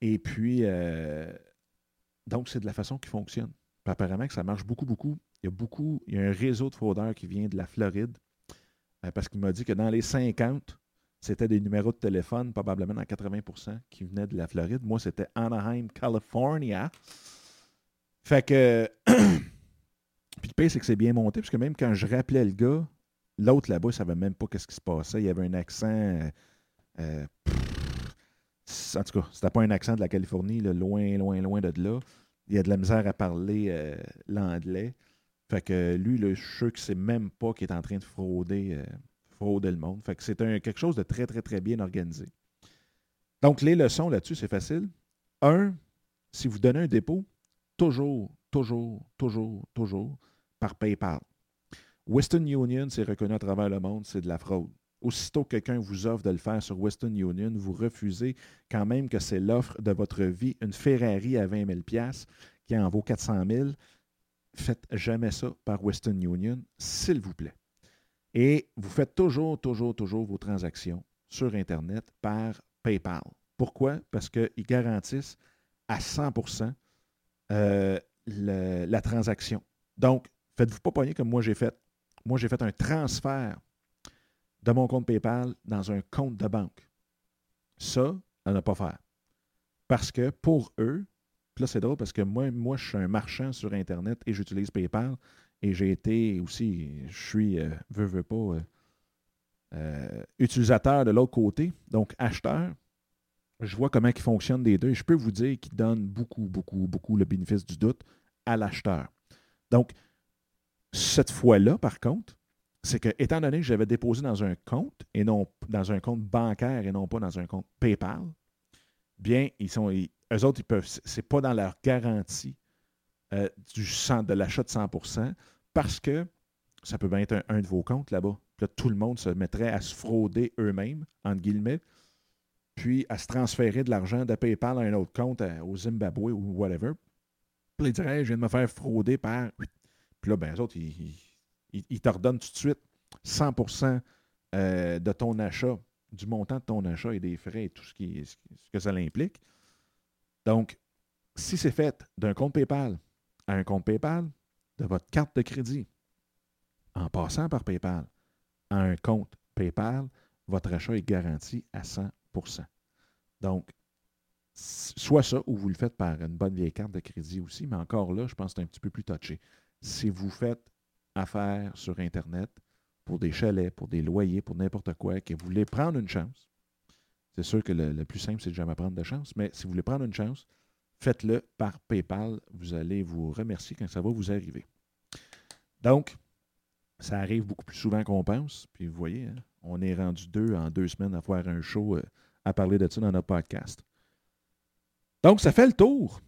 Et puis, euh, donc, c'est de la façon qui fonctionne. Apparemment que ça marche beaucoup, beaucoup. Il y a beaucoup, il y a un réseau de fraudeurs qui vient de la Floride. euh, parce qu'il m'a dit que dans les 50, c'était des numéros de téléphone, probablement dans 80% qui venaient de la Floride. Moi, c'était Anaheim, California. Fait que. Puis le pire, c'est que c'est bien monté, parce que même quand je rappelais le gars, l'autre là-bas, il savait même pas qu'est-ce qui se passait. Il avait un accent. Euh, euh, en tout cas, c'était pas un accent de la Californie, loin, loin, loin de là. Il y a de la misère à parler euh, l'anglais. Fait que lui, le, je suis sait même pas qu'il est en train de frauder, le monde. C'est quelque chose de très, très, très bien organisé. Donc, les leçons là-dessus, c'est facile. Un, si vous donnez un dépôt, toujours, toujours, toujours, toujours par PayPal. Western Union, c'est reconnu à travers le monde, c'est de la fraude. Aussitôt que quelqu'un vous offre de le faire sur Western Union, vous refusez quand même que c'est l'offre de votre vie, une Ferrari à 20 000 qui en vaut 400 000. Faites jamais ça par Western Union, s'il vous plaît. Et vous faites toujours, toujours, toujours vos transactions sur Internet par PayPal. Pourquoi? Parce qu'ils garantissent à 100% euh, la transaction. Donc, faites-vous pas pogner comme moi j'ai fait. Moi, j'ai fait un transfert de mon compte PayPal dans un compte de banque. Ça, à ne pas faire. Parce que pour eux, là, c'est drôle parce que moi, moi, je suis un marchand sur Internet et j'utilise PayPal. Et j'ai été aussi, je suis, euh, veux, veux pas, euh, euh, utilisateur de l'autre côté, donc acheteur. Je vois comment ils fonctionnent des deux et je peux vous dire qu'ils donnent beaucoup, beaucoup, beaucoup le bénéfice du doute à l'acheteur. Donc, cette fois-là, par contre, c'est que, étant donné que j'avais déposé dans un compte et non dans un compte bancaire et non pas dans un compte PayPal, bien, ils sont. eux autres, ils peuvent. C'est pas dans leur garantie euh, du de l'achat de 100% parce que ça peut bien être un, de vos comptes là-bas. Là, tout le monde se mettrait à se frauder eux-mêmes, entre guillemets, puis à se transférer de l'argent de PayPal à un autre compte au Zimbabwe ou whatever. Puis ils diraient, je viens de me faire frauder par puis là, ben, les autres, ils, te redonnent tout de suite 100% euh, de ton achat, du montant de ton achat et des frais et tout ce que ça implique. Donc, si c'est fait d'un compte PayPal à un compte PayPal, de votre carte de crédit, en passant par PayPal à un compte PayPal, votre achat est garanti à 100% Donc, soit ça, ou vous le faites par une bonne vieille carte de crédit aussi, mais encore là, je pense que c'est un petit peu plus touché si vous faites affaire sur Internet pour des chalets, pour des loyers, pour n'importe quoi, que vous voulez prendre une chance, c'est sûr que le, plus simple, c'est de jamais prendre de chance, mais si vous voulez prendre une chance, faites-le par PayPal. Vous allez vous remercier quand ça va vous arriver. Donc, ça arrive beaucoup plus souvent qu'on pense. Puis vous voyez, hein, on est rendu deux en deux semaines à faire un show euh, à parler de ça dans notre podcast. Donc, ça fait le tour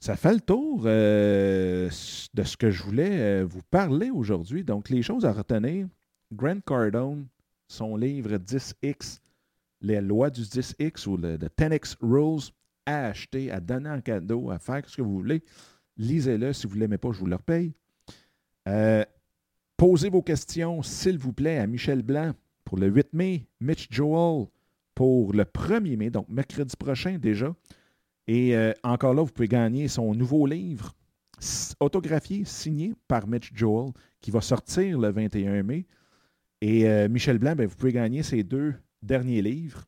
ça fait le tour euh, de ce que je voulais euh, vous parler aujourd'hui. Donc, les choses à retenir. Grant Cardone, son livre 10X, les lois du 10X ou le 10X Rules, à acheter, à donner en cadeau, à faire ce que vous voulez. Lisez-le. Si vous ne l'aimez pas, je vous le repaye. Euh, posez vos questions, s'il vous plaît, à Michel Blanc pour le 8 mai, Mitch Joel pour le 1er mai, donc mercredi prochain déjà. Et euh, encore là, vous pouvez gagner son nouveau livre, autographié, signé par Mitch Joel, qui va sortir le 21 mai. Et euh, Michel Blanc, ben, vous pouvez gagner ses deux derniers livres,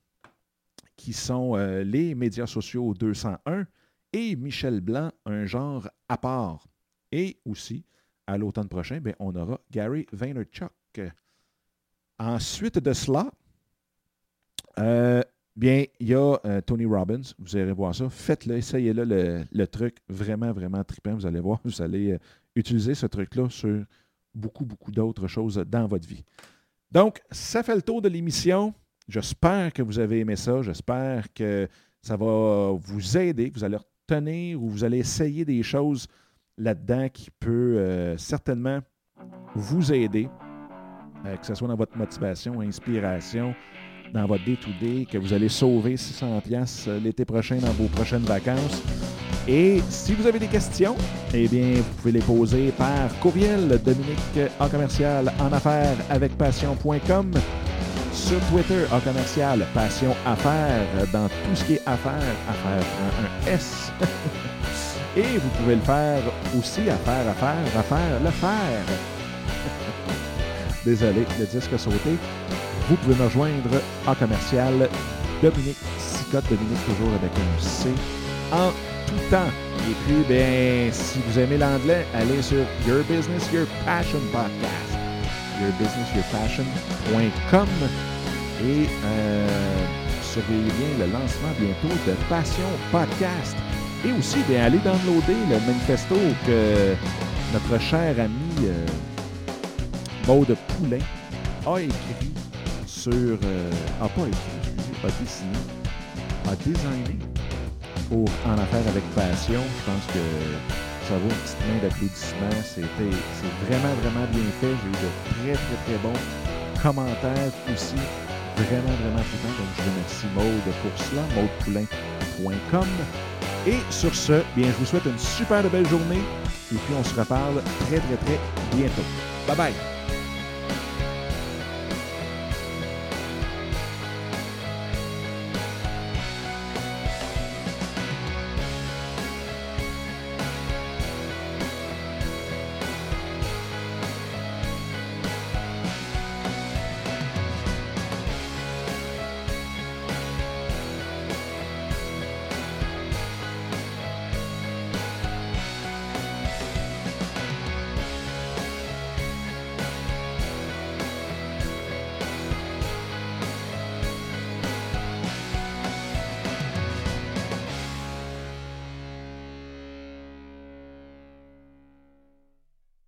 qui sont euh, Les médias sociaux 201 et Michel Blanc, un genre à part. Et aussi, à l'automne prochain, ben, on aura Gary Vaynerchuk. Ensuite de cela, Bien, il y a euh, Tony Robbins, vous allez voir ça. Faites-le, essayez-le, le, truc vraiment, vraiment trippant. Vous allez voir, vous allez euh, utiliser ce truc-là sur beaucoup, beaucoup d'autres choses dans votre vie. Donc, ça fait le tour de l'émission. J'espère que vous avez aimé ça. J'espère que ça va vous aider, que vous allez retenir ou vous allez essayer des choses là-dedans qui peut euh, certainement vous aider, que ce soit dans votre motivation, inspiration, dans votre day-to-day, que vous allez sauver 600 pièces euh, l'été prochain dans vos prochaines vacances. Et si vous avez des questions, eh bien, vous pouvez les poser par courriel Dominique en commercial en affaires avec passion.com sur Twitter en commercial passion affaires dans tout ce qui est affaires, affaires un S. Et vous pouvez le faire aussi affaire, affaire, affaire, le faire. Désolé, le disque a sauté. Vous pouvez me rejoindre en commercial Dominique Sicotte, Dominique toujours avec un C, en tout temps. Et puis, ben, si vous aimez l'anglais, allez sur Your Business, Your Passion Podcast. YourBusinessYourPassion.com et euh, surveillez bien le lancement bientôt de Passion Podcast. Et aussi, bien, allez downloader le manifesto que notre cher ami euh, Maude Poulain a écrit sur. Euh, a pas écrit, a dessiné, a designé pour En affaire avec passion. Je pense que ça vaut une petite main d'applaudissements. C'était, c'est vraiment, vraiment bien fait. J'ai eu de très, très, très bons commentaires aussi. Vraiment, vraiment content. Donc, je remercie Maude pour cela. maudepoulain.com. Et sur ce, bien, je vous souhaite une super belle journée. Et puis, on se reparle très, très, très bientôt. Bye bye!